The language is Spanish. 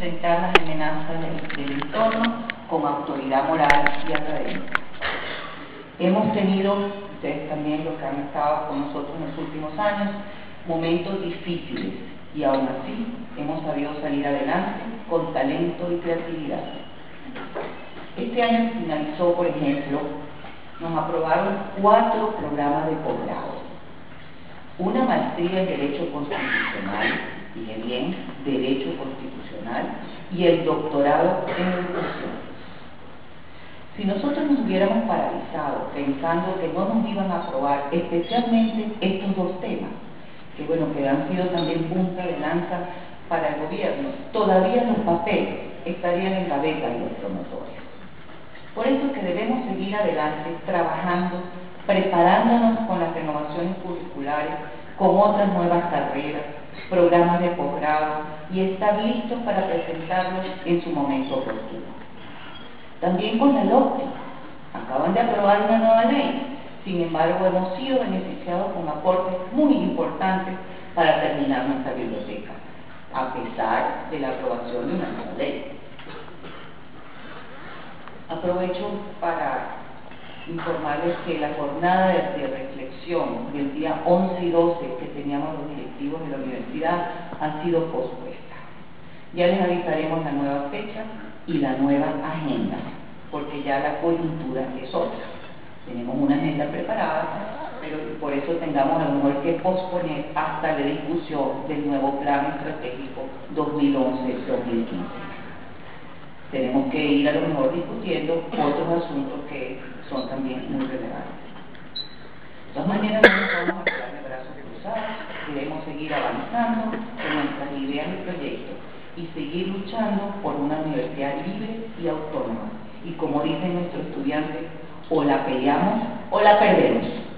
enfrentar las amenazas del, entorno con autoridad moral y académica. Hemos tenido, ustedes también los que han estado con nosotros en los últimos años, momentos difíciles y aún así hemos sabido salir adelante con talento y creatividad. Este año finalizó, por ejemplo, nos aprobaron cuatro programas de posgrado, una maestría en Derecho Constitucional, dije bien, Derecho Constitucional, y el doctorado en Educación. Si nosotros nos hubiéramos paralizado pensando que no nos iban a aprobar especialmente estos dos temas, que bueno, que han sido también punta de lanza para el gobierno, todavía los papeles estarían en la beca de los promotores. Por eso es que debemos seguir adelante trabajando, preparándonos con las renovaciones curriculares, con otras nuevas carreras, programas de posgrado y estar listos para presentarlos en su momento oportuno. También con la LOCTE. Acaban de aprobar una nueva ley. Sin embargo, hemos sido beneficiados con aportes muy importantes para terminar nuestra biblioteca, a pesar de la aprobación de una nueva ley. Aprovecho para informarles que la jornada de, reflexión del día 11 y 12 que teníamos los directivos de la universidad ha sido pospuesta. Ya les avisaremos la nueva fecha y la nueva agenda, porque ya la coyuntura es otra. Tenemos una agenda preparada, pero por eso tengamos a lo mejor que posponer hasta la discusión del nuevo plan estratégico 2011-2015. Tenemos que ir a lo mejor discutiendo otros asuntos que son también muy relevantes. De todas maneras, no vamos a quedar de brazos cruzados, queremos seguir avanzando con nuestras ideas y proyectos y seguir luchando por una universidad libre y autónoma. Y como dicen nuestros estudiantes, o la peleamos o la perdemos.